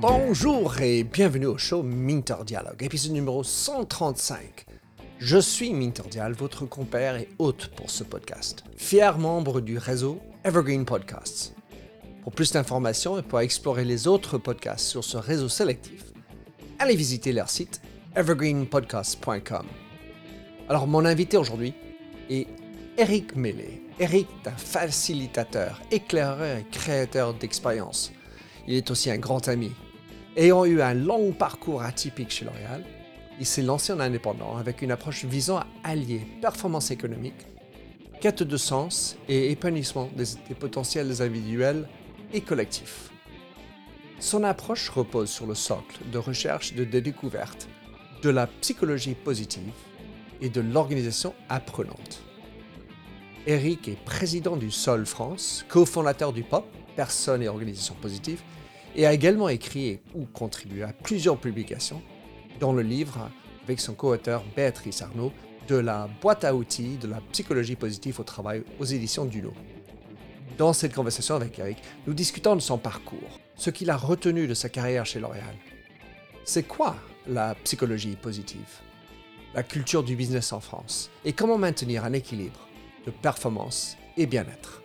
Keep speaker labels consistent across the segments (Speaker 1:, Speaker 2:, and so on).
Speaker 1: Bonjour et bienvenue au show Minter Dialogue, épisode numéro 135. Je suis Minter Dial, votre compère et hôte pour ce podcast, fier membre du réseau Evergreen Podcasts. Pour plus d'informations et pour explorer les autres podcasts sur ce réseau sélectif, allez visiter leur site evergreenpodcasts.com. Alors, mon invité aujourd'hui est Eric Mellet. Eric est un facilitateur, éclaireur et créateur d'expériences. Il est aussi un grand ami. Ayant eu un long parcours atypique chez L'Oréal, il s'est lancé en indépendant avec une approche visant à allier performance économique, quête de sens et épanouissement des, des potentiels individuels et collectifs. Son approche repose sur le socle de recherche de découverte, de la psychologie positive et de l'organisation apprenante. Eric est président du Sol France, cofondateur du POP, Personnes et Organisations Positives, et a également écrit ou contribué à plusieurs publications, dont le livre avec son co-auteur Béatrice Arnaud de la boîte à outils de la psychologie positive au travail aux éditions Duno. Dans cette conversation avec Eric, nous discutons de son parcours, ce qu'il a retenu de sa carrière chez L'Oréal. C'est quoi la psychologie positive? La culture du business en France? Et comment maintenir un équilibre? De performance et bien-être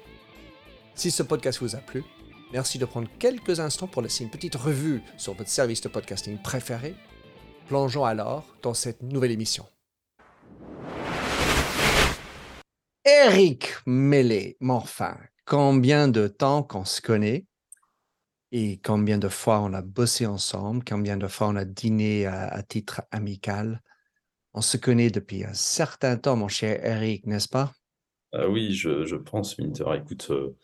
Speaker 1: Si ce podcast vous a plu, merci de prendre quelques instants pour laisser une petite revue sur votre service de podcasting préféré. Plongeons alors dans cette nouvelle émission. Eric Mellet, enfin, combien de temps qu'on se connaît et combien de fois on a bossé ensemble, combien de fois on a dîné à, titre amical. On se connaît depuis un certain temps, mon cher Eric, n'est-ce pas?
Speaker 2: Ah Oui, je, je, pense, Minter. Écoute, euh,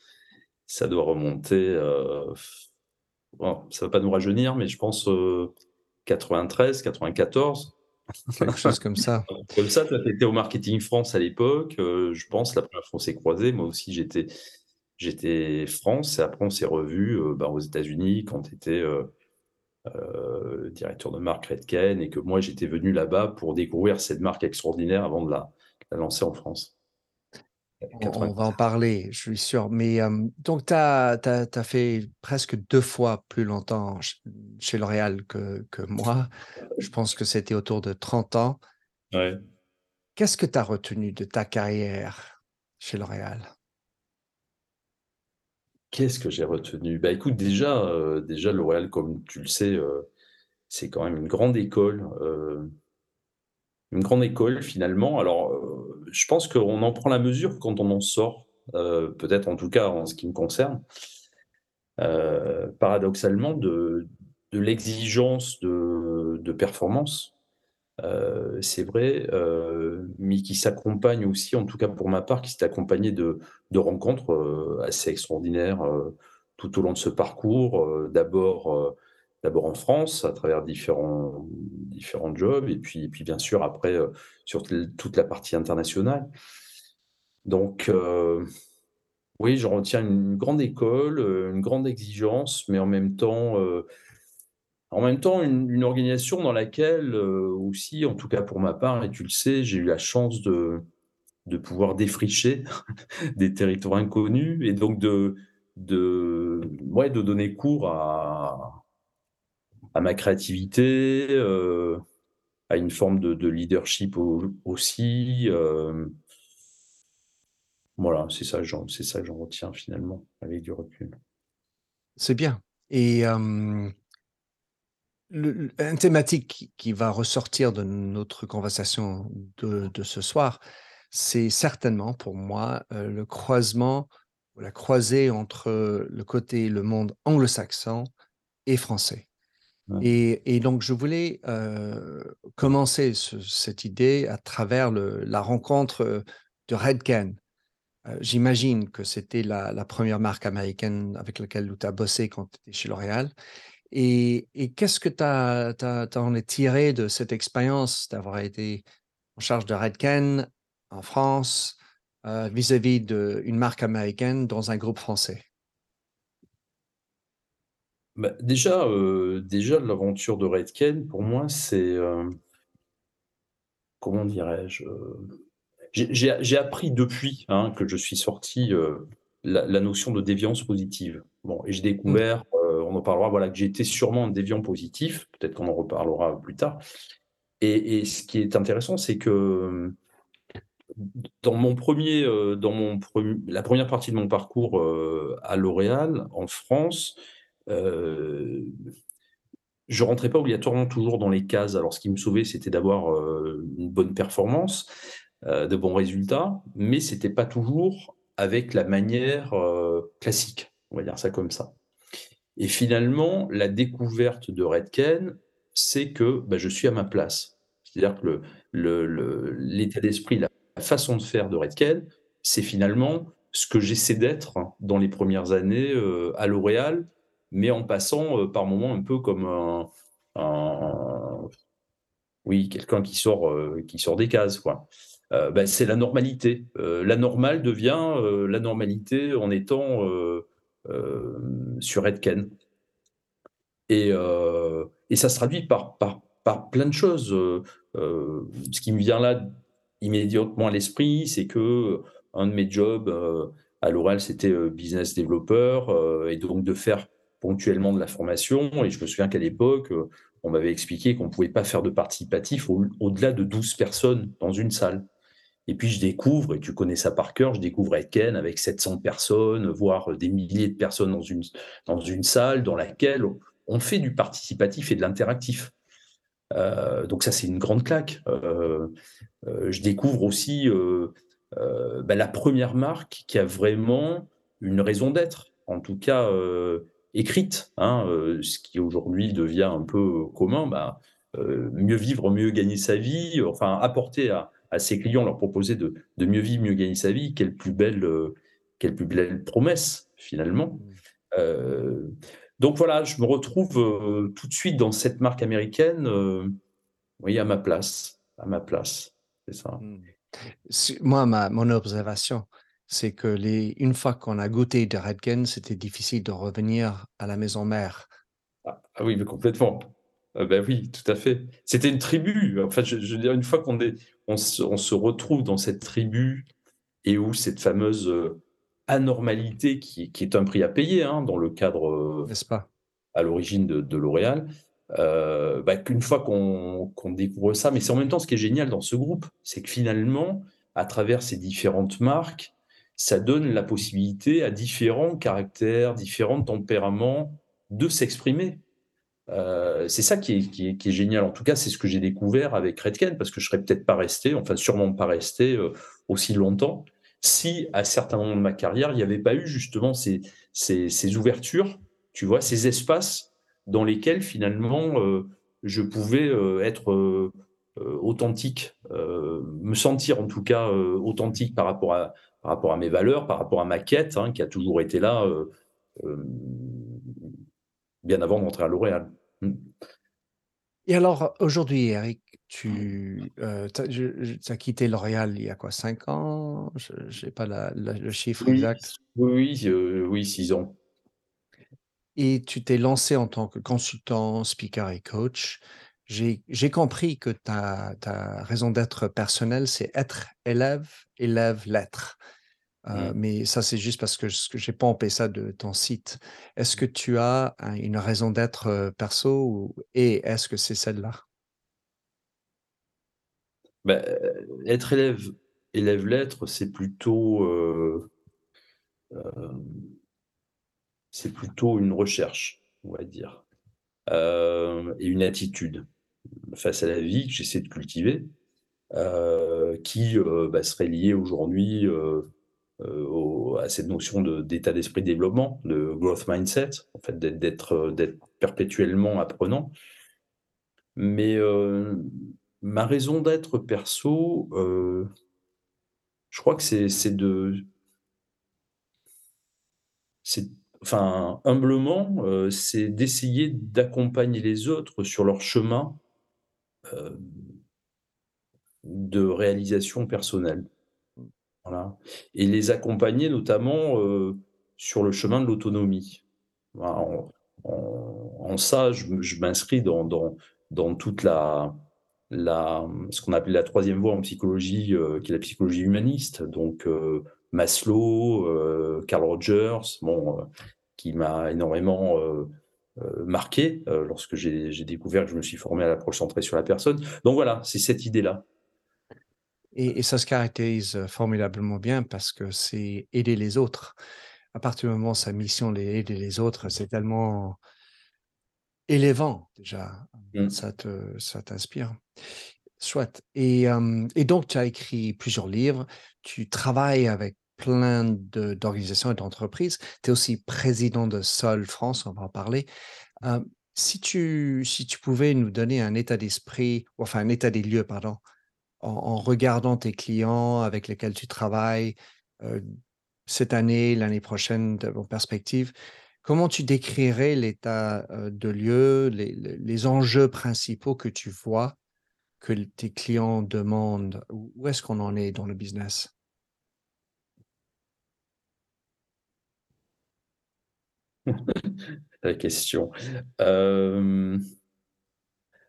Speaker 2: ça doit remonter. Euh, bon, ça ne va pas nous rajeunir, mais je pense 93, euh, 94.
Speaker 1: Quelque chose comme ça.
Speaker 2: comme ça, tu étais au Marketing France à l'époque. je pense, la première fois on s'est croisés. Moi aussi, j'étais j'étais France, et après on s'est revus euh, bah, aux États-Unis quand tu étais directeur de marque Redken et que moi j'étais venu là-bas pour découvrir cette marque extraordinaire avant de la, lancer en France.
Speaker 1: On, va en parler, je suis sûr. Mais donc, tu as, fait presque deux fois plus longtemps chez L'Oréal que, que moi. Je pense que c'était autour de 30 ans.
Speaker 2: Ouais.
Speaker 1: Qu'est-ce que tu as retenu de ta carrière chez L'Oréal?
Speaker 2: Qu'est-ce que j'ai retenu? Bah, écoute, déjà, euh, déjà L'Oréal, comme tu le sais, euh, c'est quand même une grande école, euh, une grande école finalement. Alors, je pense qu'on en prend la mesure quand on en sort, peut-être en tout cas en ce qui me concerne, paradoxalement de l'exigence de performance euh, c'est vrai, euh, mais qui s'accompagne aussi, en tout cas pour ma part, qui s'est accompagné de, rencontres euh, assez extraordinaires tout au long de ce parcours. d'abord, d'abord en France, à travers différents, différents jobs, et puis, puis bien sûr après sur toute la partie internationale. Donc, oui, je retiens une grande école, une grande exigence, mais en même temps en même temps, une, organisation dans laquelle euh, aussi, en tout cas pour ma part, et tu le sais, j'ai eu la chance de, de pouvoir défricher des territoires inconnus et donc de, de, ouais, de donner cours à, à ma créativité, euh, à une forme de, leadership aussi. Euh, voilà, c'est ça, c'est ça que j'en retiens finalement avec du recul.
Speaker 1: C'est bien. Et le, une thématique qui, va ressortir de notre conversation de, ce soir, c'est certainement pour moi euh, le croisement la croisée entre le côté, le monde anglo-saxon et français. Et, donc, je voulais euh, commencer cette idée à travers la rencontre de Redken. Euh, j'imagine que c'était la, première marque américaine avec laquelle tu as bossé quand tu étais chez L'Oréal. Et, qu'est-ce que tu en es tiré de cette expérience d'avoir été en charge de Redken en France euh, vis-à-vis d'une marque américaine dans un groupe français?
Speaker 2: Bah, déjà, euh, déjà l'aventure de Redken, pour moi, c'est euh, comment dirais-je J'ai appris depuis hein, que je suis sorti la, notion de déviance positive. Bon, et j'ai
Speaker 1: Mmh.
Speaker 2: découvert, on en parlera, voilà, que j'étais sûrement un déviant positif, peut-être qu'on en reparlera plus tard. Et, ce qui est intéressant, c'est que dans mon premier, dans mon la première partie de mon parcours à L'Oréal en France, euh, je rentrais pas obligatoirement toujours dans les cases. Alors, ce qui me sauvait, c'était d'avoir une bonne performance, de bons résultats, mais c'était pas toujours avec la manière classique, on va dire ça comme ça. Et finalement, la découverte de Redken, c'est que bah, je suis à ma place. C'est-à-dire que l'état d'esprit, la façon de faire de Redken, c'est finalement ce que j'essaie d'être dans les premières années à L'Oréal, mais en passant par moments un peu comme oui, quelqu'un qui sort, qui sort des cases, quoi. Ben, c'est la normalité. la normale devient la normalité en étant sur Redken. Et, et, ça se traduit par, par, par plein de choses. ce qui me vient là immédiatement à l'esprit, c'est que un de mes jobs à l'oral, c'était business developer, et donc de faire ponctuellement de la formation. Et je me souviens qu'à l'époque, on m'avait expliqué qu'on ne pouvait pas faire de participatif au-delà de 12 personnes dans une salle. Et puis je découvre, et tu connais ça par cœur, je découvre Ken avec 700 personnes, voire des milliers de personnes dans une, dans une salle dans laquelle on fait du participatif et de l'interactif. Euh, donc ça, c'est une grande claque. Euh, euh, je découvre aussi bah, la première marque qui a vraiment une raison d'être, en tout cas écrite, hein, ce qui aujourd'hui devient un peu commun. Bah, mieux vivre, mieux gagner sa vie, enfin apporter à, à ses clients, leur proposer de, mieux vivre, mieux gagner sa vie, quelle plus belle, euh, quelle plus belle promesse finalement. Mmh. Euh, donc voilà, je me retrouve euh, tout de suite dans cette marque américaine, oui, à ma place, à ma place, c'est ça. Mmh.
Speaker 1: Moi, ma, mon observation, c'est que les, une fois qu'on a goûté de Redken, c'était difficile de revenir à la maison mère.
Speaker 2: Ah, ah oui, mais complètement. ben oui, tout à fait. C'était une tribu. Enfin, je, je veux dire, une fois qu'on est, on se, retrouve dans cette tribu et où cette fameuse euh, anormalité qui, est un prix à payer hein, dans le cadre euh,
Speaker 1: N'est-ce pas?
Speaker 2: à l'origine de, L'Oréal, euh, bah, qu'une fois qu'on découvre ça, mais c'est en même temps ce qui est génial dans ce groupe, c'est que finalement, à travers ces différentes marques, ça donne la possibilité à différents caractères, différents tempéraments de s'exprimer. Euh, c'est ça qui est, génial. En tout cas, c'est ce que j'ai découvert avec Redken, parce que je serais peut-être pas resté, enfin sûrement pas resté euh, aussi longtemps, si à certains moments de ma carrière, il n'y avait pas eu justement ces, ouvertures, tu vois, ces espaces dans lesquels finalement euh, je pouvais être authentique, me sentir en tout cas authentique par rapport, à, par rapport à mes valeurs, par rapport à ma quête, hein, qui a toujours été là bien avant d'entrer à L'Oréal. Mmh.
Speaker 1: Et alors, aujourd'hui, Eric, tu euh, as, quitté L'Oréal il y a quoi, 5 ans? Je n'ai pas le chiffre exact.
Speaker 2: Oui, euh, oui, 6 ans.
Speaker 1: Et tu t'es lancé en tant que consultant, speaker et coach. J'ai compris que ta, ta raison d'être personnelle, c'est être élève, élève, l'être. Euh, mmh. mais ça, c'est juste parce que je n'ai pas empêché ça de ton site. Est-ce que tu as une raison d'être perso et est-ce que c'est celle-là?
Speaker 2: Bah, Être élève, élève lettre, c'est plutôt, c'est plutôt une recherche, on va dire, et une attitude face à la vie que j'essaie de cultiver, qui bah, serait liée aujourd'hui euh, à cette notion d'état d'esprit de développement, de growth mindset, en fait, d'être euh, perpétuellement apprenant. Mais euh, ma raison d'être perso, je crois que c'est de. Enfin, humblement, c'est d'essayer d'accompagner les autres sur leur chemin de réalisation personnelle. Voilà et les accompagner notamment, sur le chemin de l'autonomie. en ça, je m'inscris dans dans toute la la ce qu'on appelle la troisième voie en psychologie, qui est la psychologie humaniste, donc Maslow, Carl Rogers, bon, qui m'a énormément marqué lorsque j'ai découvert que je me suis formé à l'approche centrée sur la personne. Donc voilà, c'est cette idée-là.
Speaker 1: Et, ça se caractérise formidablement bien parce que c'est aider les autres. À partir du moment où sa mission d'aider aider les autres, c'est tellement élevant déjà. Mmh. Ça te, ça t'inspire. Soit. Et, et, donc, tu as écrit plusieurs livres. Tu travailles avec plein d'organisations et d'entreprises. Tu es aussi président de Sol France, on va en parler. si, tu, si tu pouvais nous donner un état d'esprit, enfin un état des lieux, pardon, en, regardant tes clients avec lesquels tu travailles cette année, l'année prochaine, de vos perspectives, comment tu décrirais l'état de lieu, les, les, enjeux principaux que tu vois que tes clients demandent? Où est-ce qu'on en est dans le business?
Speaker 2: La question. Euh,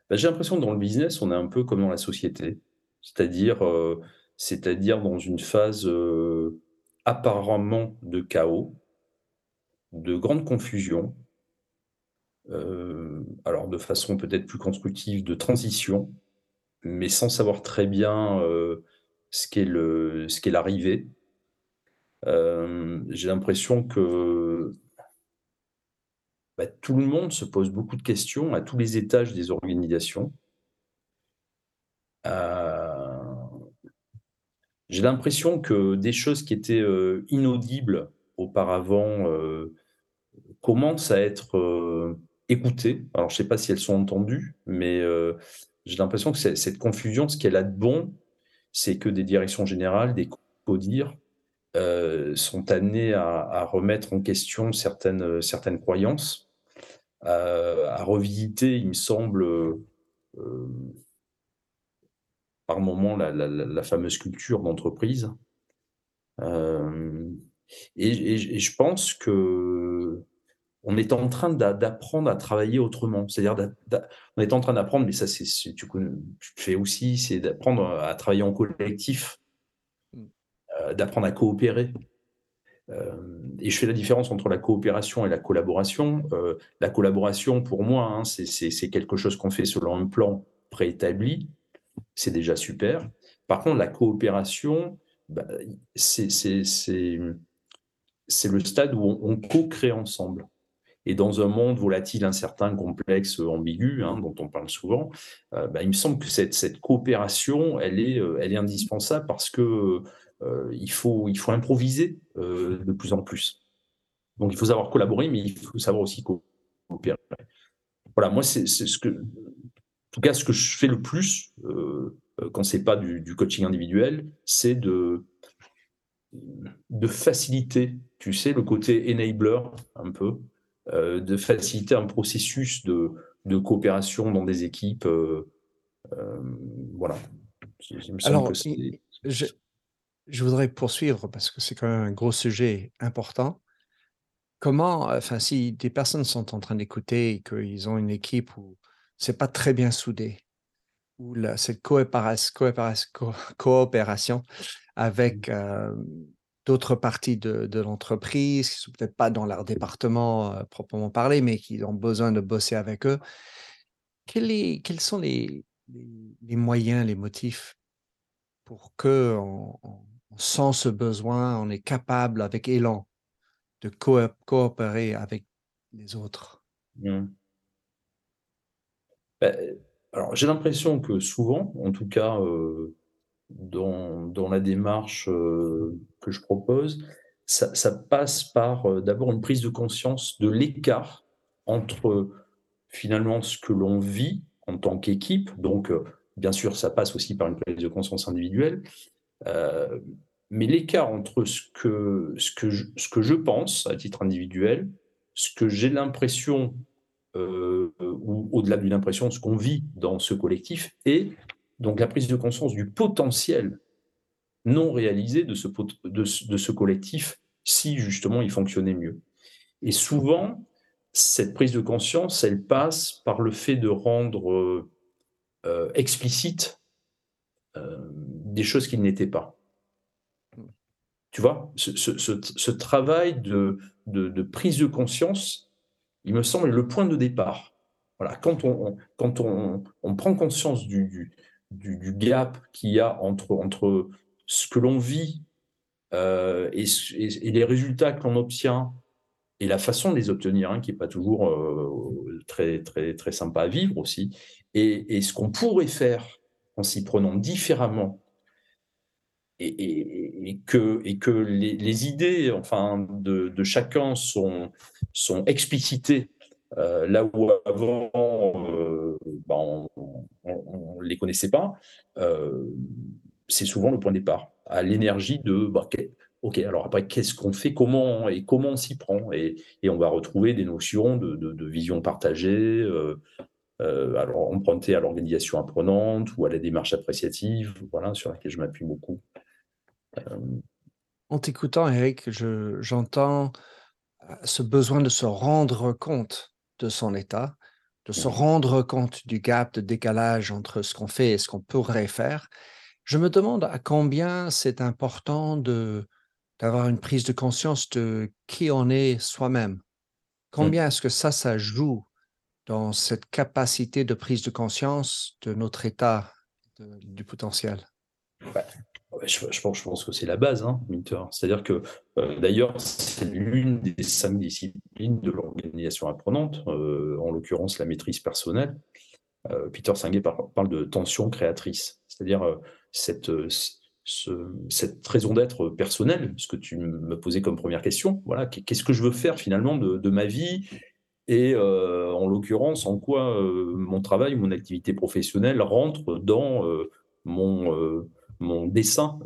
Speaker 2: bah, j'ai l'impression que dans le business, on est un peu comme dans la société c'est-à-dire euh, dans une phase euh, apparemment de chaos, de grande confusion, alors de façon peut-être plus constructive, de transition, mais sans savoir très bien ce qu'est ce qu'est l'arrivée. J'ai l'impression que bah, tout le monde se pose beaucoup de questions à tous les étages des organisations. J'ai l'impression que des choses qui étaient euh, inaudibles auparavant euh, commencent à être euh, écoutées. Alors, je ne sais pas si elles sont entendues, mais j'ai l'impression que cette confusion, ce qu'elle a de bon, c'est que des directions générales, des CODIR, sont amenés à, remettre en question certaines, certaines croyances, à revisiter, il me semble, par moment la, fameuse culture d'entreprise. Euh, et, je pense que on est en train d'apprendre à travailler autrement. C'est-à-dire, on est en train d'apprendre, mais ça, c'est tu, fais aussi, c'est d'apprendre à travailler en collectif, mm. euh, d'apprendre à coopérer. Euh, et je fais la différence entre la coopération et la collaboration. la collaboration, pour moi, hein, c'est quelque chose qu'on fait selon un plan préétabli c'est déjà super. Par contre, la coopération, bah, c'est le stade où on, co-crée ensemble. Et dans un monde volatile, incertain, complexe, ambigu, hein, dont on parle souvent, euh, bah, il me semble que cette, cette coopération, elle est, euh, elle est indispensable parce que euh, il, faut, il faut improviser de plus en plus. Donc il faut savoir collaborer, mais il faut savoir aussi coopérer. Voilà, moi, c'est ce que tout cas, ce que je fais le plus, euh, euh, quand ce n'est pas du, coaching individuel, c'est de, de faciliter, tu sais, le côté enabler un peu, euh, de faciliter un processus de, coopération dans des équipes. voilà.
Speaker 1: Alors, je, je, voudrais poursuivre parce que c'est quand même un gros sujet important. Comment, enfin, si des personnes sont en train d'écouter et qu'ils ont une équipe où c'est pas très bien soudé, ou cette coopération, avec mmh. d'autres parties de, l'entreprise qui sont peut-être pas dans leur département proprement parlé, mais qui ont besoin de bosser avec eux. Quels, quels sont les, les, moyens, les motifs pour que on, sent ce besoin, on est capable avec élan de coopérer avec les autres? Mmh.
Speaker 2: Bah, alors, j'ai l'impression que souvent, en tout cas, euh, dans, dans, la démarche euh, que je propose, ça, passe par euh, d'abord une prise de conscience de l'écart entre finalement ce que l'on vit en tant qu'équipe. Donc, bien sûr, ça passe aussi par une prise de conscience individuelle. Mais l'écart entre ce que, je pense à titre individuel, ce que j'ai l'impression euh, ou au-delà d'une impression, ce qu'on vit dans ce collectif, et donc la prise de conscience du potentiel non réalisé de ce, de, ce collectif si justement il fonctionnait mieux. Et souvent, cette prise de conscience, elle passe par le fait de rendre euh, euh, explicite des choses qui n'étaient pas. Tu vois, ce, travail de, prise de conscience, il me semble le point de départ. Voilà, quand on, prend conscience du, gap qu'il y a entre, ce que l'on vit euh, et, les résultats que l'on obtient et la façon de les obtenir, hein, qui n'est pas toujours euh, très, sympa à vivre aussi, et ce qu'on pourrait faire en s'y prenant différemment, et, que, les, idées enfin, de, chacun sont, sont explicitées euh, là où avant euh, bah, on ne les connaissait pas, euh, c'est souvent le point de départ, à l'énergie de bah, Ok, alors après, qu'est-ce qu'on fait Comment et comment on s'y prend et, on va retrouver des notions de, vision partagée, euh, alors empruntées à l'organisation apprenante ou à la démarche appréciative, voilà, sur laquelle je m'appuie beaucoup.
Speaker 1: Euh, en t'écoutant, Eric, j'entends ce besoin de se rendre compte de son état, de se mmh rendre compte du gap de décalage entre ce qu'on fait et ce qu'on pourrait faire. Je me demande à combien c'est important de d'avoir une prise de conscience de qui on est soi-même. Mmh. Combien est-ce que ça, ça joue dans cette capacité de prise de conscience de notre état, du potentiel?
Speaker 2: Je, pense, je pense que c'est la base, hein. C'est-à-dire que, euh, d'ailleurs, c'est l'une des cinq disciplines de l'organisation apprenante, euh, en l'occurrence la maîtrise personnelle. Euh, Peter Singer parle de tension créatrice, c'est-à-dire cette, raison d'être personnelle, ce que tu me posais comme première question. Voilà, qu'est-ce que je veux faire finalement de, ma vie et en l'occurrence, en quoi mon travail, mon activité professionnelle rentre dans mon, mon dessin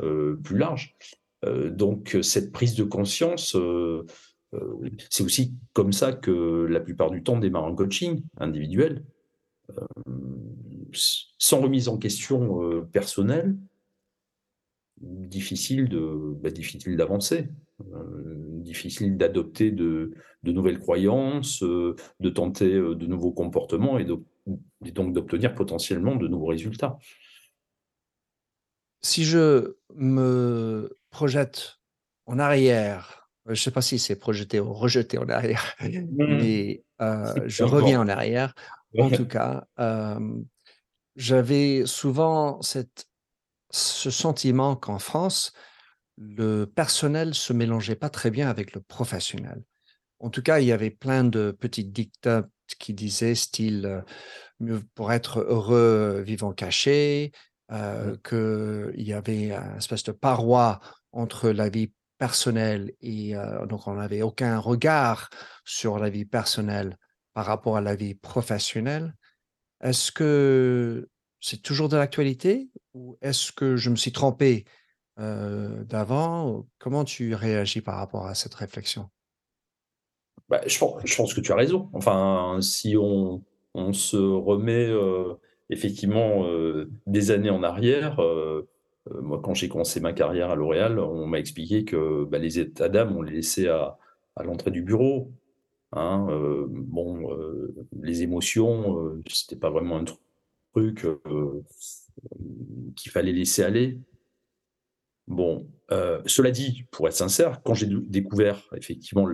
Speaker 2: plus large. donc cette prise de conscience, c'est aussi comme ça que la plupart du temps démarre un coaching individuel, sans remise en question personnelle, difficile de bah, difficile d'avancer, difficile d'adopter de, nouvelles croyances, de tenter de nouveaux comportements et donc d'obtenir potentiellement de nouveaux résultats.
Speaker 1: Si je me projette en arrière, je ne sais pas si c'est projeté ou rejeté en arrière, mmh. mais je reviens en arrière. En tout cas, j'avais souvent cette, ce sentiment qu'en France, le personnel se mélangeait pas très bien avec le professionnel. En tout cas, il y avait plein de petites dictats qui disaient style pour être heureux, vivant caché, euh, mmh. qu'il y avait une espèce de paroi entre la vie personnelle et donc on n'avait aucun regard sur la vie personnelle par rapport à la vie professionnelle. Est-ce que c'est toujours de l'actualité ou est-ce que je me suis trompé d'avant? Comment tu réagis par rapport à cette réflexion?
Speaker 2: Bah, je, pense, je, pense, que tu as raison. Enfin, si on, on se remet effectivement, euh, des années en arrière, euh, euh, moi, quand j'ai commencé ma carrière à L'Oréal, on m'a expliqué que bah, les états d'âme, on les laissait à, l'entrée du bureau. Hein, bon, les émotions, c'était pas vraiment un truc qu'il fallait laisser aller. Bon, cela dit, pour être sincère, quand j'ai découvert effectivement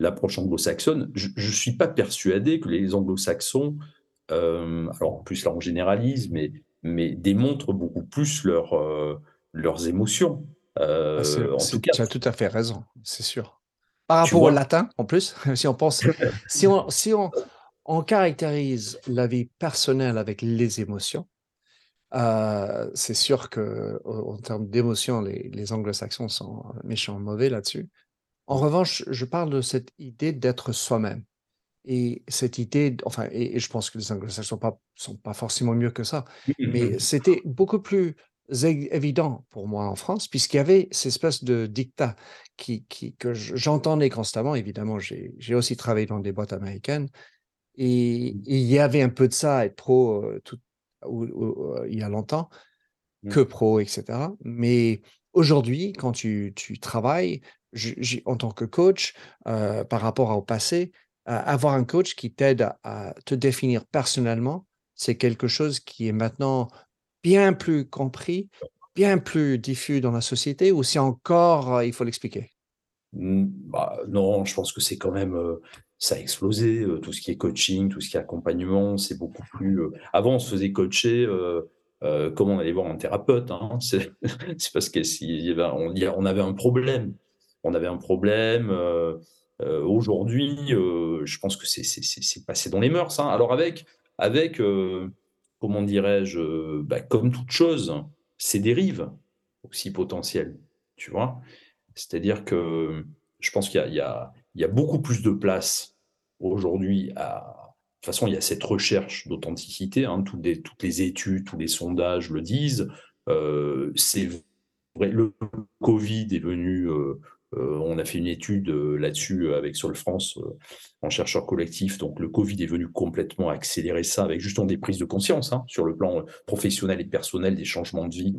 Speaker 2: l'approche anglo-saxonne, je ne suis pas persuadé que les anglo-saxons euh, alors en plus là on généralise, mais, mais démontrent beaucoup plus leur, euh, leurs émotions.
Speaker 1: Euh, ah, en tout cas, tu as tout à fait raison, c'est sûr. Par rapport au latin, en plus, si on pense, si on, si on, on caractérise la vie personnelle avec les émotions, euh, c'est sûr que en termes d'émotions, les, les anglo-saxons sont méchants mauvais là-dessus. En revanche, je parle de cette idée d'être soi-même. Et cette idée, enfin, et, je pense que les anglo-saxons ne sont, pas, forcément mieux que ça, mmh, mmh, mais mmh. c'était beaucoup plus évident pour moi en France, puisqu'il y avait cette espèce de dictat qui, qui que j'entendais constamment. Évidemment, j'ai aussi travaillé dans des boîtes américaines, et, il y avait un peu de ça, être pro euh, tout, euh, il y a longtemps, que pro, etc. Mais aujourd'hui, quand tu, tu travailles en tant que coach euh, par rapport au passé, avoir un coach qui t'aide à, te définir personnellement, c'est quelque chose qui est maintenant bien plus compris bien plus diffus dans la société ou si encore il faut l'expliquer?
Speaker 2: Bah, non, je pense que c'est quand même ça a explosé. tout ce qui est coaching, tout ce qui est accompagnement, c'est beaucoup plus. avant, on se faisait coacher. comme on allait voir un thérapeute, hein, c'est parce que si on, avait un problème, on avait un problème. Aujourd'hui, je pense que c'est passé dans les mœurs. Hein. Alors avec, avec comment dirais-je, bah, comme toute chose, c'est dérives aussi potentielles, tu vois. C'est-à-dire que je pense qu'il y, a beaucoup plus de place aujourd'hui à. De toute façon, il y a cette recherche d'authenticité, hein, toutes, les, études, tous les sondages le disent. Euh, le Covid est venu euh, euh, on a fait une étude euh, là-dessus euh, avec Sol France en chercheur collectif. Donc le Covid est venu complètement accélérer ça avec justement des prises de conscience hein, sur le plan professionnel et personnel, des changements de vie.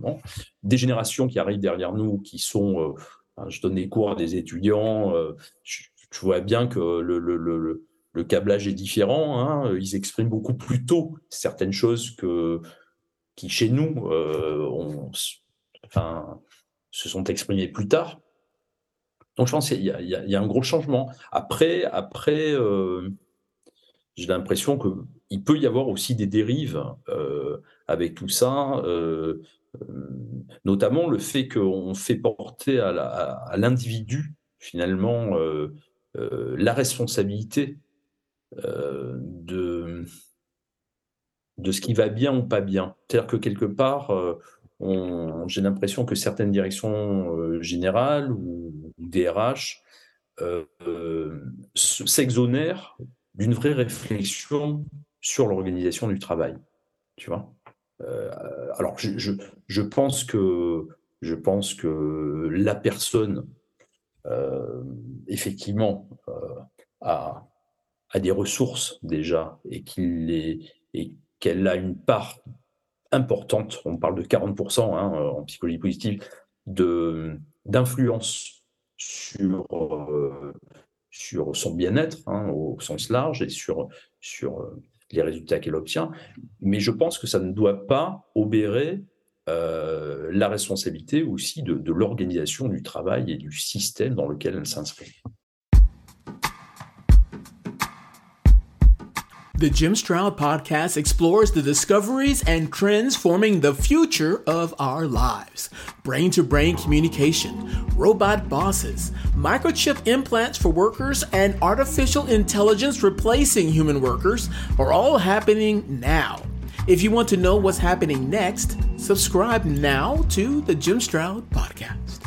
Speaker 2: Des générations qui arrivent derrière nous, qui sont, je donne des cours à des étudiants, je, vois bien que le, câblage est différent. Hein. ils expriment beaucoup plus tôt certaines choses qui chez nous se sont exprimées plus tard. Donc je pense qu'il y, a un gros changement. Après, après euh, j'ai l'impression qu'il peut y avoir aussi des dérives euh, avec tout ça, euh, notamment le fait qu'on fait porter à l'individu finalement la responsabilité de, de ce qui va bien ou pas bien. C'est-à-dire que quelque part, j'ai l'impression que certaines directions euh, générales ou, DRH euh, euh, s'exonèrent d'une vraie réflexion sur l'organisation du travail. Tu vois alors, je, je, pense que, je pense que la personne, effectivement, a, a, des ressources déjà et qu'elle a une part importante, on parle de 40% hein, en psychologie positive, d'influence sur, euh, sur son bien-être hein, au sens large et sur, euh, les résultats qu'elle obtient. Mais je pense que ça ne doit pas obérer euh, la responsabilité aussi de l'organisation du travail et du système dans lequel elle s'inscrit.
Speaker 3: The Jim Stroud podcast explores the discoveries and trends forming the future of our lives. Brain to brain communication, robot bosses, microchip implants for workers, and artificial intelligence replacing human workers are all happening now. If you want to know what's happening next, subscribe now to the Jim Stroud podcast.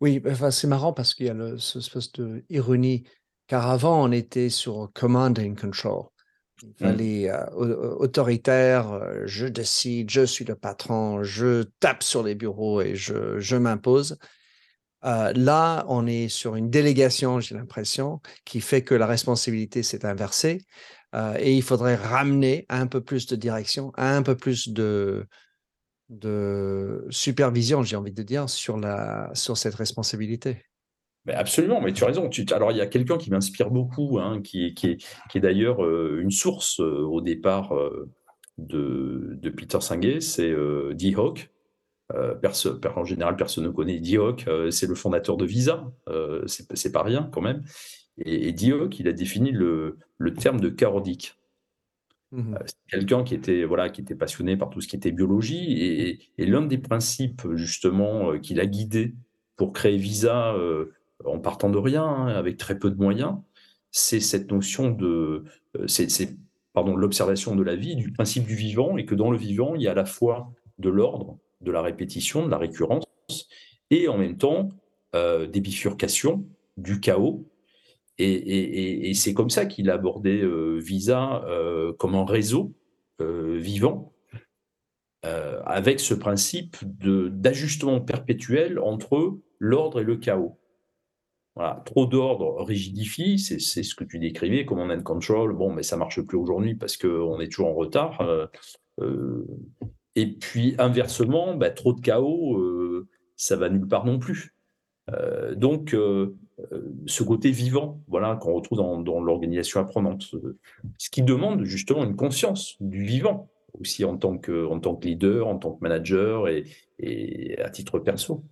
Speaker 1: Oui, enfin, c'est marrant parce qu'il y a le, ce espèce de ironie Car avant, on était sur command and control. Il mmh. fallait euh, autoritaire, euh, je décide, je suis le patron, je tape sur les bureaux et je, je m'impose. Euh, là, on est sur une délégation, j'ai l'impression, qui fait que la responsabilité s'est inversée et il faudrait ramener un peu plus de direction, un peu plus de, de supervision, j'ai envie de dire, sur, la, sur cette responsabilité
Speaker 2: absolument, mais tu as raison. alors, il y a quelqu'un qui m'inspire beaucoup, hein, qui, est, d'ailleurs euh, une source euh, au départ euh, de, Peter Senge, c'est Dee Hawk. en général, personne ne connaît Dee Hawk, c'est le fondateur de Visa, c'est pas rien quand même. Et, et Dee Hawk, il a défini le, terme de chaotique. Mmh c'est quelqu'un qui était voilà qui était passionné par tout ce qui était biologie et, et l'un des principes justement qu'il a guidé pour créer Visa en partant de rien, hein, avec très peu de moyens, c'est cette notion de, euh, c'est, l'observation de la vie, du principe du vivant, et que dans le vivant, il y a à la fois de l'ordre, de la répétition, de la récurrence, et en même temps euh, des bifurcations, du chaos. Et, c'est comme ça qu'il a abordé euh, Visa comme un réseau vivant, avec ce principe d'ajustement perpétuel entre l'ordre et le chaos. Trop d'ordre rigidifie, c'est ce que tu décrivais, comme on control. Bon, mais ça marche plus aujourd'hui parce qu'on est toujours en retard. Euh, euh, et puis inversement, bah, trop de chaos, euh, ça va nulle part non plus. donc, ce côté vivant, voilà, qu'on retrouve dans, l'organisation apprenante, ce qui demande justement une conscience du vivant. aussi en tant, que, leader, en tant que manager et à titre perso.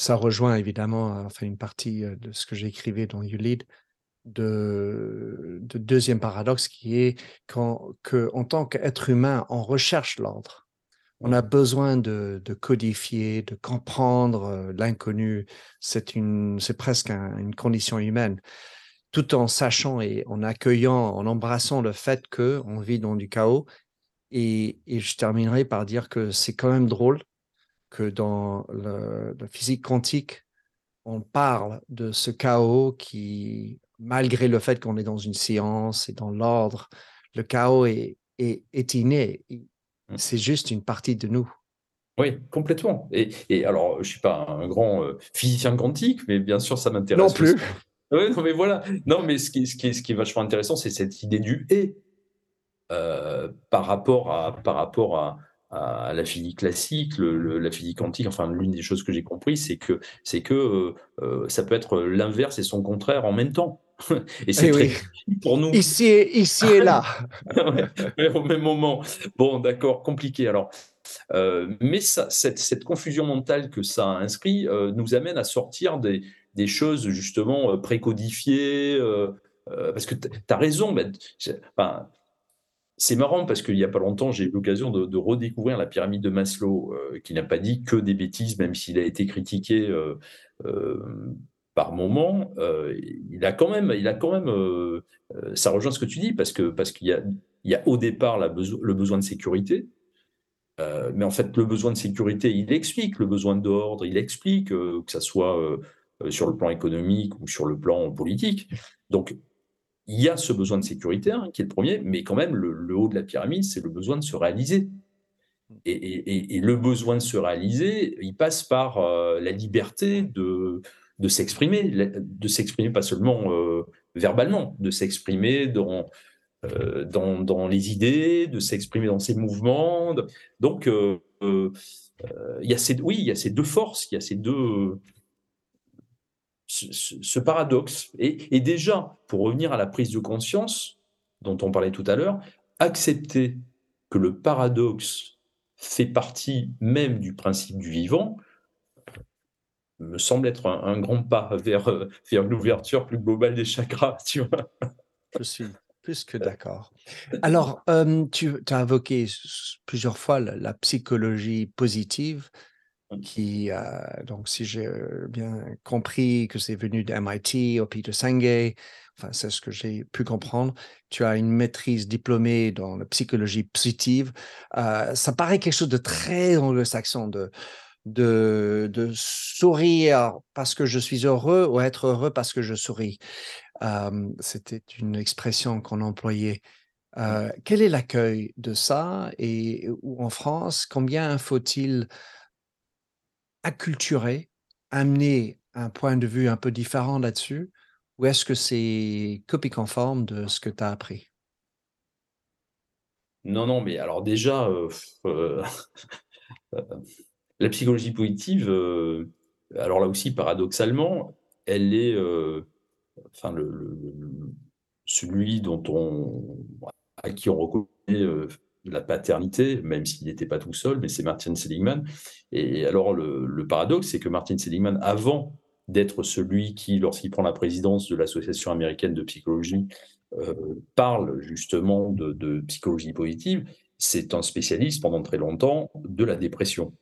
Speaker 1: Ça rejoint évidemment enfin, une partie de ce que j'écrivais dans You Lead, de, de, deuxième paradoxe qui est qu'en que, en tant qu'être humain, on recherche l'ordre. On a besoin de, de codifier, de comprendre l'inconnu. C'est presque une condition humaine tout en sachant et en accueillant, en embrassant le fait qu'on vit dans du chaos. Et, je terminerai par dire que c'est quand même drôle que dans la physique quantique, on parle de ce chaos qui, malgré le fait qu'on est dans une science et dans l'ordre, le chaos est, est, inné. Mmh. C'est juste une partie de nous.
Speaker 2: Oui, complètement. Et, et alors, je ne suis pas un grand euh, physicien quantique, mais bien sûr, ça m'intéresse.
Speaker 1: Non plus.
Speaker 2: Non, mais voilà. Non, mais ce qui, ce qui, est, ce qui est vachement intéressant, c'est cette idée du et euh, par rapport à, par rapport à, à la physique classique, le, la physique quantique. Enfin, l'une des choses que j'ai compris, c'est que, c'est que euh, euh ça peut être l'inverse et son contraire en même temps. et c'est eh très oui. pour nous.
Speaker 1: Ici et, ici et là.
Speaker 2: ouais, au même moment. Bon, d'accord, compliqué. Alors, euh, mais ça, cette, cette, confusion mentale que ça inscrit euh, nous amène à sortir des, des choses justement précodifiées. Parce que tu as raison, mais, enfin, c'est marrant parce qu'il n'y a pas longtemps, j'ai eu l'occasion de, redécouvrir la pyramide de Maslow, qui n'a pas dit que des bêtises, même s'il a été critiqué par moment. il a quand même, ça rejoint ce que tu dis parce qu'il y a, au départ le besoin de sécurité, mais en fait le besoin de sécurité, il explique le besoin d'ordre, il explique que ça soit euh, sur le plan économique ou sur le plan politique. Donc, il y a ce besoin de sécurité hein, qui est le premier, mais quand même, le, haut de la pyramide, c'est le besoin de se réaliser. Et, le besoin de se réaliser, il passe par euh, la liberté de, s'exprimer, de s'exprimer pas seulement euh, verbalement, de s'exprimer dans, dans, dans, les idées, de s'exprimer dans ses mouvements. Donc, il y a ces, oui, il y a ces deux forces, il y a ces deux, ce, paradoxe. Et, déjà, pour revenir à la prise de conscience dont on parlait tout à l'heure, accepter que le paradoxe fait partie même du principe du vivant me semble être un, grand pas vers, vers l'ouverture plus globale des chakras. Tu vois
Speaker 1: Je suis plus que d'accord. Alors, euh, tu as invoqué plusieurs fois la psychologie positive qui, donc si j'ai bien compris que c'est venu de MIT, au Peter Senge, enfin c'est ce que j'ai pu comprendre, tu as une maîtrise diplômée dans la psychologie positive. ça paraît quelque chose de très anglo-saxon, de, de, de, sourire parce que je suis heureux ou être heureux parce que je souris. C'était une expression qu'on employait. quel est l'accueil de ça et en France, combien faut-il acculturer, amener un point de vue un peu différent là-dessus ou est-ce que c'est copie conforme de ce que tu as appris?
Speaker 2: Non, non, mais alors déjà, euh, euh, la psychologie positive, euh, alors là aussi, paradoxalement, elle est, enfin, celui dont on, à qui on reconnaît la paternité, même s'il n'était pas tout seul, mais c'est Martin Seligman. Et alors, le, paradoxe, c'est que Martin Seligman, avant d'être celui qui, lorsqu'il prend la présidence de l'Association américaine de psychologie, euh, parle justement de, psychologie positive, c'est un spécialiste pendant très longtemps de la dépression.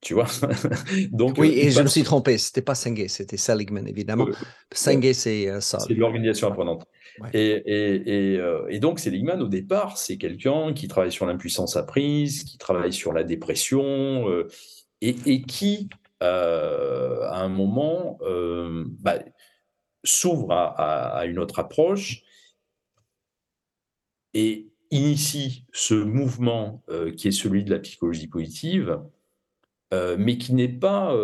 Speaker 2: Tu vois
Speaker 1: Donc, Oui, et je me suis trompé, c'était pas Senge, c'était Seligman, évidemment. Senge, c'est euh, ça.
Speaker 2: C'est l'organisation apprenante. Euh, et, donc, Seligman, au départ, c'est quelqu'un qui travaille sur l'impuissance apprise, qui travaille sur la dépression, euh, et, qui, euh, à un moment, bah, s'ouvre à, une autre approche et initie ce mouvement qui est celui de la psychologie positive, mais qui n'est pas,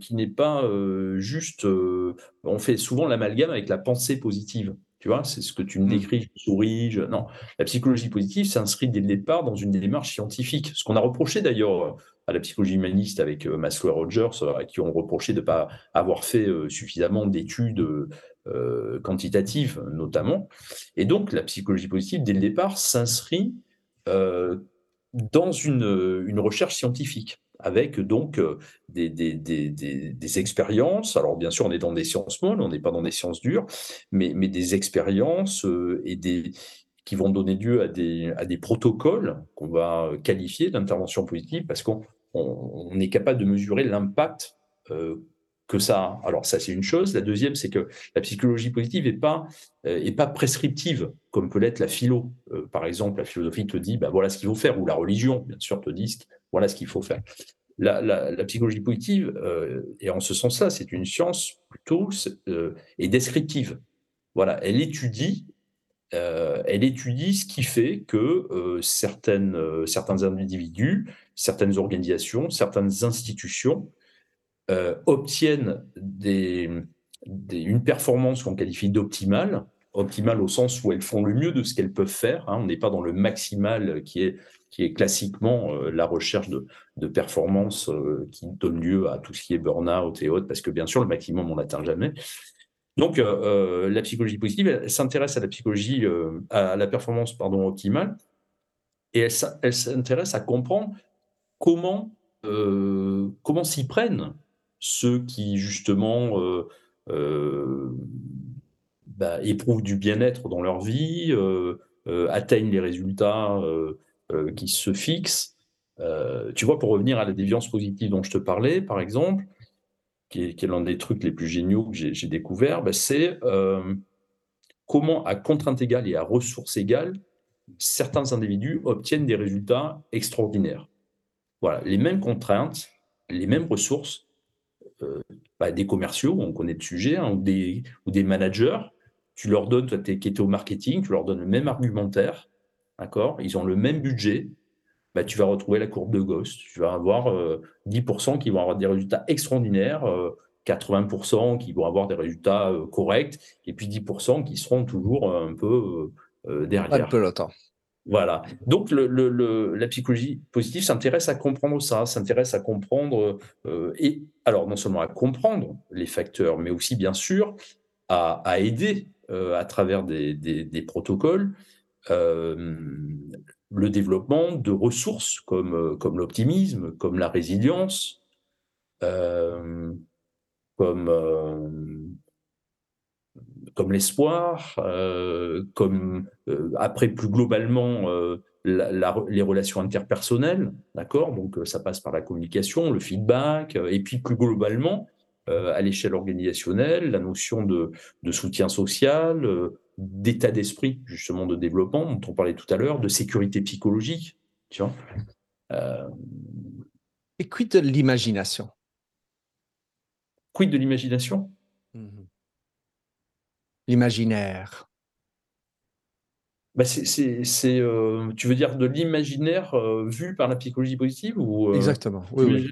Speaker 2: qui n'est pas juste. on fait souvent l'amalgame avec la pensée positive. Tu vois, c'est ce que tu me mmh. décris, je souris. Non, la psychologie positive s'inscrit dès le départ dans une démarche scientifique. Ce qu'on a reproché d'ailleurs à la psychologie humaniste avec euh, Maslow et Rogers, euh, à qui on reprochait de ne pas avoir fait euh, suffisamment d'études quantitative notamment. Et donc, la psychologie positive, dès le départ, s'inscrit dans une, une recherche scientifique avec donc des, des, expériences. Alors bien sûr, on est dans des sciences molles, on n'est pas dans des sciences dures, mais, des expériences et des, qui vont donner lieu à des, protocoles qu'on va qualifier d'intervention positive parce qu'on on, est capable de mesurer l'impact que ça Alors ça, c'est une chose. La deuxième, c'est que la psychologie positive n'est pas, est pas prescriptive, comme peut l'être la philo. par exemple, la philosophie te dit, bah, voilà ce qu'il faut faire, ou la religion, bien sûr, te dit, voilà ce qu'il faut faire. La, psychologie positive, et en ce sens-là, c'est une science plutôt et descriptive. Voilà, elle étudie, elle étudie ce qui fait que certains individus, certaines organisations, certaines institutions obtiennent des, une performance qu'on qualifie d'optimale, optimale au sens où elles font le mieux de ce qu'elles peuvent faire. Hein. on n'est pas dans le maximal qui est classiquement euh, la recherche de, performance euh, qui donne lieu à tout ce qui est burn-out et autres, parce que bien sûr, le maximum, on n'atteint jamais. Donc, euh, la psychologie positive, elle, s'intéresse à la psychologie, à la performance pardon, optimale, et elle, elle s'intéresse à comprendre comment, comment s'y prennent ceux qui, justement, bah, éprouvent du bien-être dans leur vie, atteignent les résultats euh, qui se fixent. Euh, tu vois, pour revenir à la déviance positive dont je te parlais, par exemple, qui est, l'un des trucs les plus géniaux que j'ai découvert, ben, c'est euh, comment, à contrainte égale et à ressources égales, certains individus obtiennent des résultats extraordinaires. Voilà, les mêmes contraintes, les mêmes ressources, bah, des commerciaux, on connaît le sujet, hein, ou, des, ou, des, managers, tu leur donnes, toi qui étais au marketing, tu leur donnes le même argumentaire, d'accord? Ils ont le même budget, bah, tu vas retrouver la courbe de Gauss. Tu vas avoir 10% euh, qui vont avoir des résultats extraordinaires, 80% euh, qui vont avoir des résultats euh, corrects, et puis 10% qui seront toujours un peu derrière.
Speaker 1: Un peu longtemps.
Speaker 2: Voilà. Donc, la psychologie positive s'intéresse à comprendre ça, s'intéresse à comprendre, et alors non seulement à comprendre les facteurs, mais aussi, bien sûr, à, aider à travers des, protocoles le développement de ressources comme l'optimisme, comme la résilience, comme, comme l'espoir, comme après plus globalement les relations interpersonnelles, d'accord? Donc ça passe par la communication, le feedback, et puis plus globalement à l'échelle organisationnelle, la notion de, de soutien social, d'état d'esprit, justement, de développement, dont on parlait tout à l'heure, de sécurité psychologique. Tu vois?
Speaker 1: Euh, Et quid de l'imagination?
Speaker 2: Quid de l'imagination?
Speaker 1: L'imaginaire.
Speaker 2: Bah c'est, euh, tu veux dire de l'imaginaire euh, vu par la psychologie positive ou
Speaker 1: Exactement. Oui,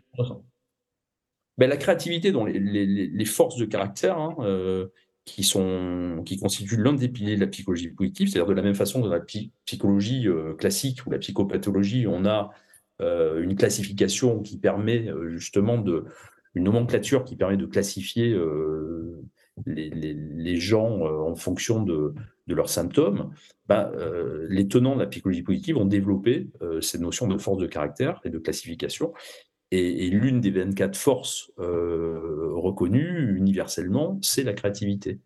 Speaker 2: ben, la créativité, dont les, les, les, forces de caractère, hein, qui, sont, qui constituent l'un des piliers de la psychologie positive, c'est-à-dire de la même façon que dans la psychologie euh, classique ou la psychopathologie, on a euh, une classification qui permet euh, justement de, une nomenclature qui permet de classifier les, gens en fonction de, leurs symptômes, ben, les tenants de la psychologie positive ont développé cette notion de force de caractère et de classification. Et, l'une des 24 forces euh, reconnues universellement, c'est la créativité.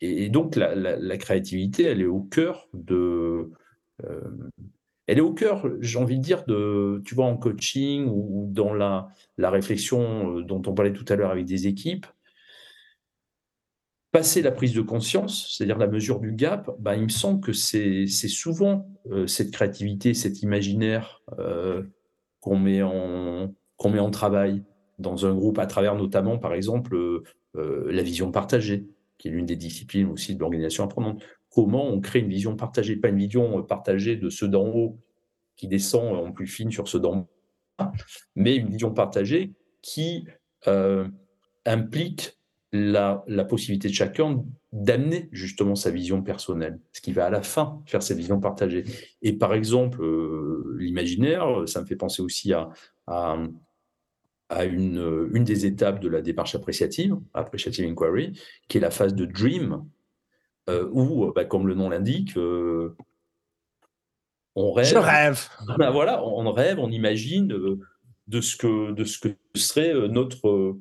Speaker 2: Et, donc la, créativité, elle est au cœur de... Euh, elle est au cœur, j'ai envie de dire, de, tu vois, en coaching ou dans la, réflexion euh, dont on parlait tout à l'heure avec des équipes, passer la prise de conscience, c'est-à-dire la mesure du gap, bah, il me semble que c'est souvent cette créativité, cet imaginaire qu'on met, en, qu'on met en travail dans un groupe à travers notamment, par exemple, euh, euh, la vision partagée, qui est l'une des disciplines aussi de l'organisation apprenante. Comment on crée une vision partagée, pas une vision partagée de ceux d'en haut qui descend en plus fine sur ceux d'en bas, mais une vision partagée qui euh, implique la, la, possibilité de chacun d'amener justement sa vision personnelle, ce qui va à la fin faire cette vision partagée. Et par exemple, euh, l'imaginaire, ça me fait penser aussi à, à, à une, une des étapes de la démarche appréciative, appreciative inquiry, qui est la phase de dream, où, bah, comme le nom l'indique, on rêve.
Speaker 1: Je rêve.
Speaker 2: Ben voilà, on rêve, on imagine de ce que, de ce que serait notre,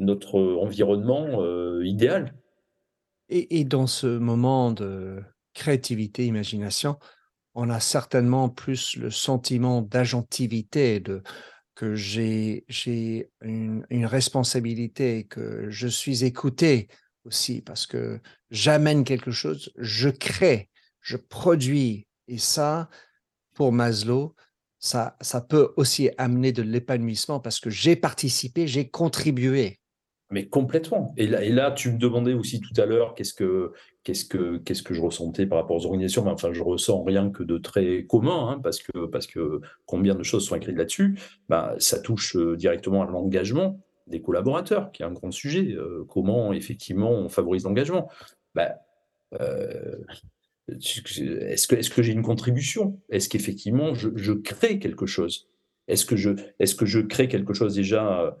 Speaker 2: notre environnement idéal.
Speaker 1: Et, dans ce moment de créativité, imagination, on a certainement plus le sentiment d'agentivité, que j'ai une, responsabilité, que je suis écouté aussi, parce que j'amène quelque chose, je crée, je produis. Et ça, pour Maslow, ça peut aussi amener de l'épanouissement parce que j'ai participé, j'ai contribué.
Speaker 2: Mais complètement. Et là, tu me demandais aussi tout à l'heure qu'est-ce que, qu'est-ce que, qu'est-ce que je ressentais par rapport aux organisations. Mais enfin, je ressens rien que de très commun, hein, parce que, parce que combien de choses sont écrites là-dessus. Bah, ça touche euh, directement à l'engagement des collaborateurs, qui est un grand sujet. Euh, comment effectivement on favorise l'engagement bah, euh, Est-ce que, est que j'ai une contribution? Est-ce qu'effectivement je, je, crée quelque chose? Est-ce que, je, est que je crée quelque chose déjà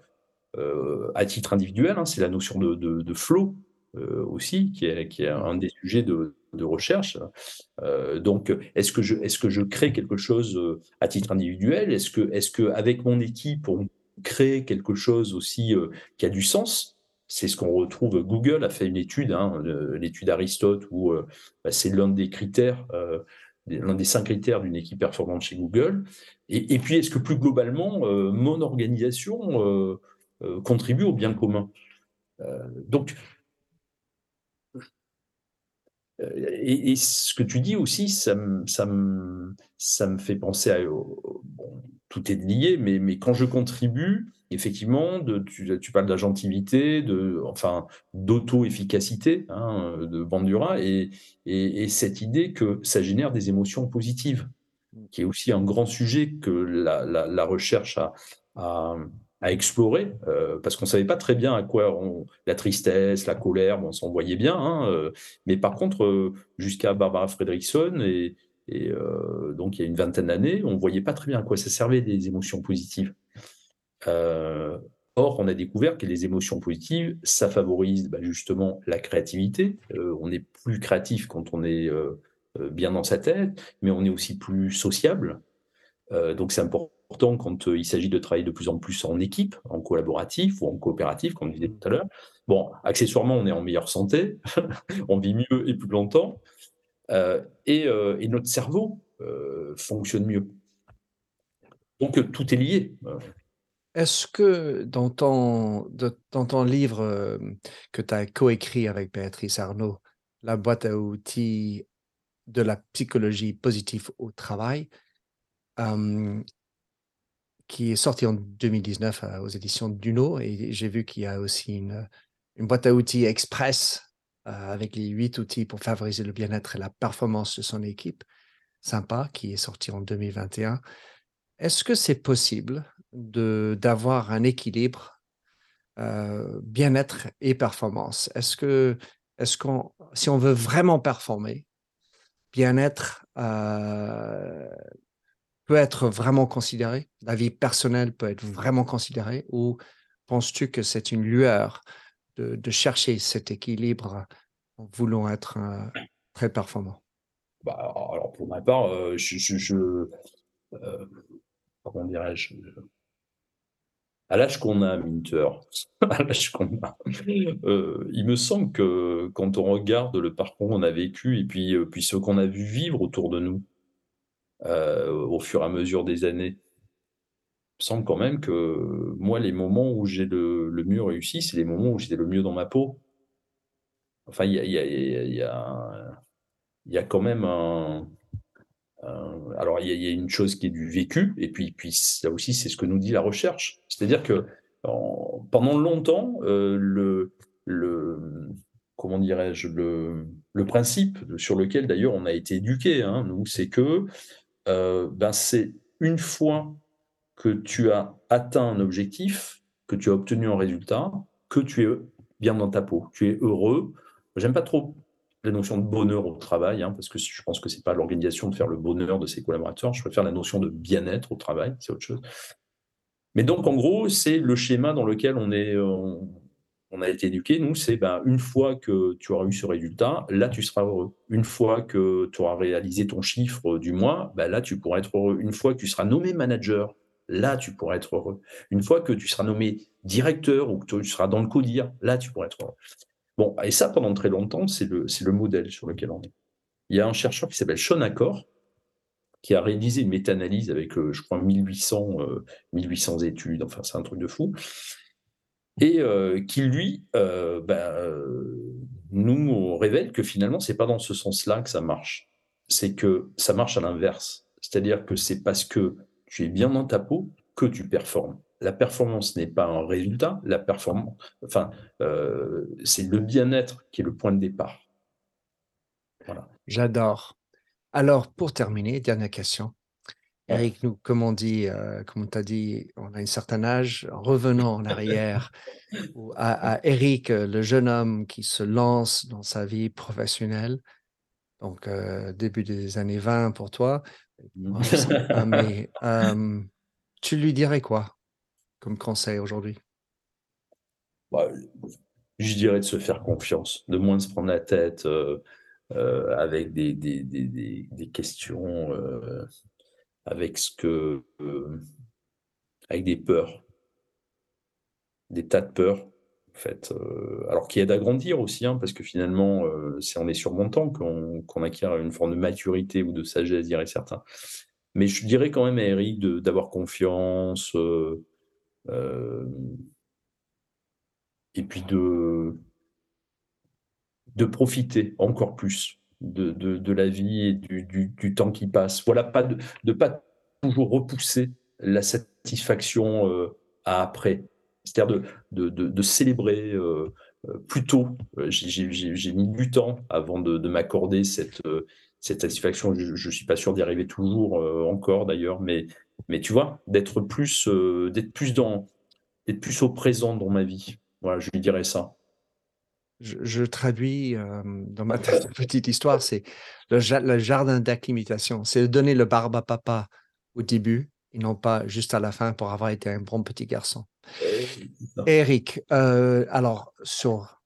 Speaker 2: à titre individuel, hein, c'est la notion de, de, flow euh, aussi, qui est, qui est, un des sujets de, de recherche. Euh, donc, est-ce que, je, est que je crée quelque chose à titre individuel? Est-ce que, est que avec mon équipe, on crée quelque chose aussi qui a du sens? C'est ce qu'on retrouve. Google a fait une étude, hein, l'étude Aristote, où bah, c'est l'un des critères, l'un des cinq critères d'une équipe performante chez Google. Et puis, est-ce que plus globalement, mon organisation euh, contribue au bien commun. Euh, donc, euh, et, ce que tu dis aussi, ça me, ça ça me fait penser à. Tout est lié, mais, mais quand je contribue, effectivement, tu, parles d'agentivité, de, enfin, d'auto-efficacité hein, de Bandura, et, et, et, cette idée que ça génère des émotions positives, qui est aussi un grand sujet que la, la, recherche a, à explorer, euh, parce qu'on ne savait pas très bien à quoi on, la tristesse, la colère, on s'en voyait bien, hein, euh, mais par contre, euh, jusqu'à Barbara Fredrickson, et, donc il y a une vingtaine d'années, on ne voyait pas très bien à quoi ça servait des émotions positives. or, on a découvert que les émotions positives, ça favorise bah, justement la créativité. on est plus créatif quand on est bien dans sa tête, mais on est aussi plus sociable. donc c'est important Pourtant, quand euh, il s'agit de travailler de plus en plus en équipe, en collaboratif ou en coopératif, comme on disait tout à l'heure. Bon, accessoirement, on est en meilleure santé, on vit mieux et plus longtemps, euh, euh, et, notre cerveau fonctionne mieux. Donc tout est lié.
Speaker 1: Est-ce que dans ton, dans ton livre que tu as coécrit avec Béatrice Arnaud, La boîte à outils de la psychologie positive au travail, qui est sorti en 2019 euh, aux éditions Duno. Et j'ai vu qu'il y a aussi une, boîte à outils express euh, avec les huit outils pour favoriser le bien-être et la performance de son équipe. Sympa, qui est sorti en 2021. Est-ce que c'est possible d'avoir un équilibre euh, bien-être et performance? Est-ce que, est-ce qu'on, si on veut vraiment performer, bien-être, peut être vraiment considéré La vie personnelle peut être vraiment considérée Ou penses-tu que c'est une lueur de, chercher cet équilibre en voulant être très performant?
Speaker 2: Bah, Alors, pour ma part, euh, je. Euh, comment dirais-je à l'âge qu'on a, Minter, à l'âge qu'on a, euh, il me semble que quand on regarde le parcours qu'on a vécu et puis, puis ce qu'on a vu vivre autour de nous, euh, au fur et à mesure des années. Il me semble quand même que moi, les moments où j'ai le, le, mieux réussi, c'est les moments où j'étais le mieux dans ma peau. Enfin, il y a, y, a, y, y a, quand même un. alors, il y, a une chose qui est du vécu, et puis, puis là aussi, c'est ce que nous dit la recherche. C'est-à-dire que pendant longtemps, euh, le, le, comment dirais-je, le, le, principe sur lequel d'ailleurs on a été éduqué, hein, c'est que euh, ben c'est une fois que tu as atteint un objectif, que tu as obtenu un résultat, que tu es bien dans ta peau, tu es heureux. J'aime pas trop la notion de bonheur au travail, hein, parce que je pense que c'est pas l'organisation de faire le bonheur de ses collaborateurs. Je préfère la notion de bien-être au travail, c'est autre chose. Mais donc, en gros, c'est le schéma dans lequel on, est, on, a été éduqué. Nous, c'est ben, une fois que tu auras eu ce résultat, là, tu seras heureux. Une fois que tu auras réalisé ton chiffre du mois, ben, là, tu pourras être heureux. Une fois que tu seras nommé manager, là, tu pourras être heureux. Une fois que tu seras nommé directeur ou que tu seras dans le codir, là, tu pourras être heureux. Bon, et ça, pendant très longtemps, c'est le, le modèle sur lequel on est. Il y a un chercheur qui s'appelle Sean Accor, qui a réalisé une méta-analyse avec, euh, je crois, 1800, 1800 euh, études, enfin, c'est un truc de fou, et euh, qui, lui, ben, nous révèle que finalement, c'est pas dans ce sens-là que ça marche. C'est que ça marche à l'inverse. C'est-à-dire que c'est parce que tu es bien dans ta peau que tu performes. La performance n'est pas un résultat, la performance, enfin, c'est le bien-être qui est le point de départ.
Speaker 1: Voilà. J'adore. Alors, pour terminer, dernière question. Eric, nous, comme on dit, euh, comme on t'a dit, on a un certain âge. Revenons en arrière à, Eric, euh, le jeune homme qui se lance dans sa vie professionnelle. Donc, euh, début des années 20 pour toi. Mmh. Mais tu lui dirais quoi comme conseil aujourd'hui?
Speaker 2: Bah, Je dirais de se faire confiance, de moins se prendre la tête. Avec des, des, des, des questions, avec ce que, euh, avec des peurs, des tas de peurs, en fait. alors qui aident à grandir aussi, hein, parce que finalement, c'est en les surmontant qu'on acquiert une forme de maturité ou de sagesse, dirait certains. Mais je dirais quand même à Eric d'avoir confiance. et puis de, de profiter encore plus de, de, la vie et du, du, temps qui passe. Voilà, pas de ne pas toujours repousser la satisfaction euh, à après. C'est-à-dire de, de, célébrer euh, euh, plus tôt. J'ai mis du temps avant de, m'accorder cette, cette satisfaction. Je ne suis pas sûr d'y arriver toujours encore d'ailleurs, mais, mais tu vois, d'être plus, d'être plus, dans, plus au présent dans ma vie. Voilà, je lui dirais ça
Speaker 1: je, traduis dans ma petite histoire, c'est le, jardin d'acclimatation. C'est de donner le barbe à papa au début et non pas juste à la fin pour avoir été un bon petit garçon. Eric, alors sur,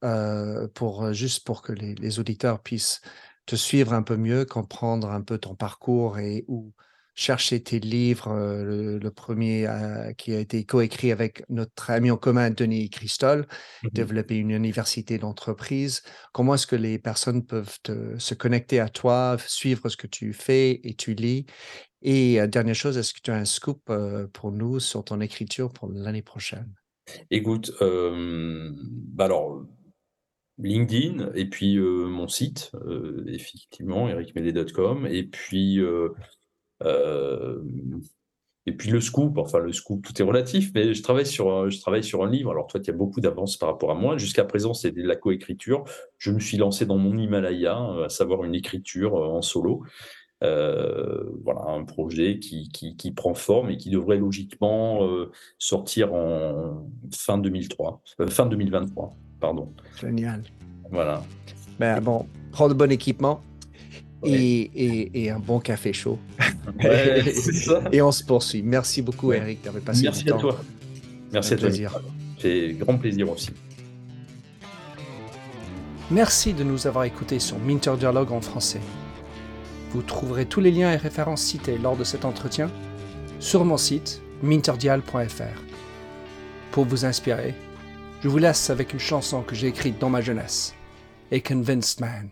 Speaker 1: pour juste pour que les, les, auditeurs puissent te suivre un peu mieux, comprendre un peu ton parcours et où chercher tes livres, euh, le, premier euh, qui a été coécrit avec notre ami en commun, Denis Christol, mmh développer une université d'entreprise. Comment est-ce que les personnes peuvent se connecter à toi, suivre ce que tu fais et tu lis? Et euh, dernière chose, est-ce que tu as un scoop pour nous sur ton écriture pour l'année prochaine?
Speaker 2: Écoute, bah alors, LinkedIn et puis mon site, effectivement, ericmedé.com, et puis et puis le scoop, enfin le scoop, tout est relatif, mais je travaille sur, je travaille sur un livre. Alors toi, il y a beaucoup d'avance par rapport à moi. Jusqu'à présent, c'est de la coécriture. Je me suis lancé dans mon Himalaya, à savoir une écriture euh, en solo. Euh, voilà, un projet qui, qui, prend forme et qui devrait logiquement sortir en fin 2003, fin 2023, pardon.
Speaker 1: Génial.
Speaker 2: Voilà.
Speaker 1: Ben, bon, prends de bon équipement et, un bon café chaud. et on se poursuit. Merci beaucoup, Eric, d'avoir passé
Speaker 2: Merci à toi. Merci à toi. C'est grand plaisir aussi.
Speaker 1: Merci de nous avoir écoutés sur Minter Dialogue en français. Vous trouverez tous les liens et références cités lors de cet entretien sur mon site minterdial.fr. Pour vous inspirer, je vous laisse avec une chanson que j'ai écrite dans ma jeunesse, A Convinced Man.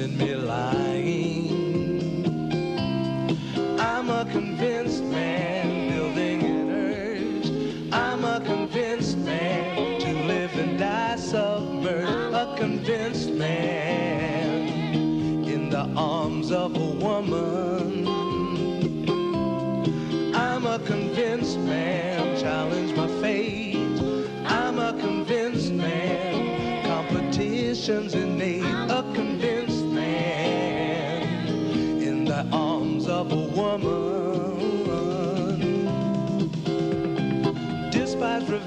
Speaker 1: Use in me lying. I'm a convinced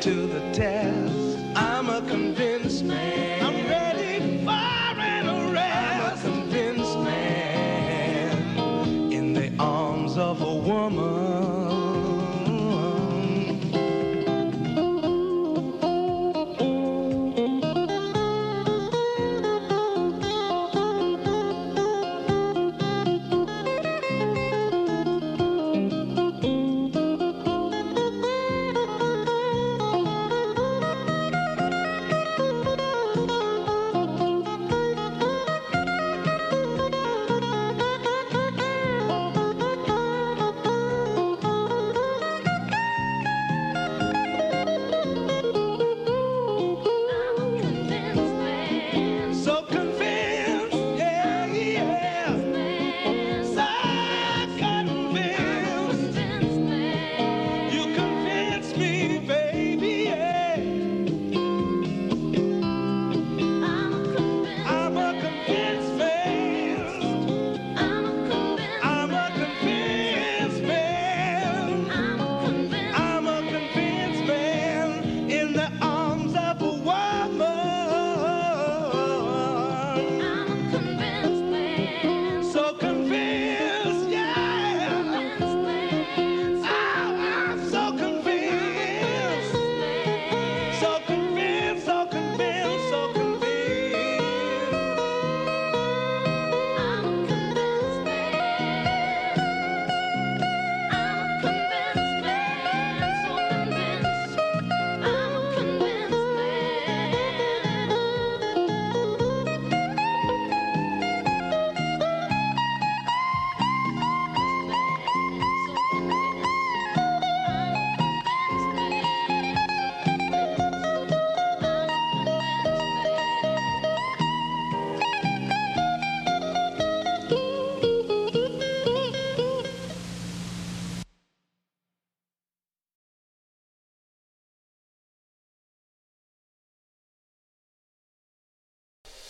Speaker 4: To the test.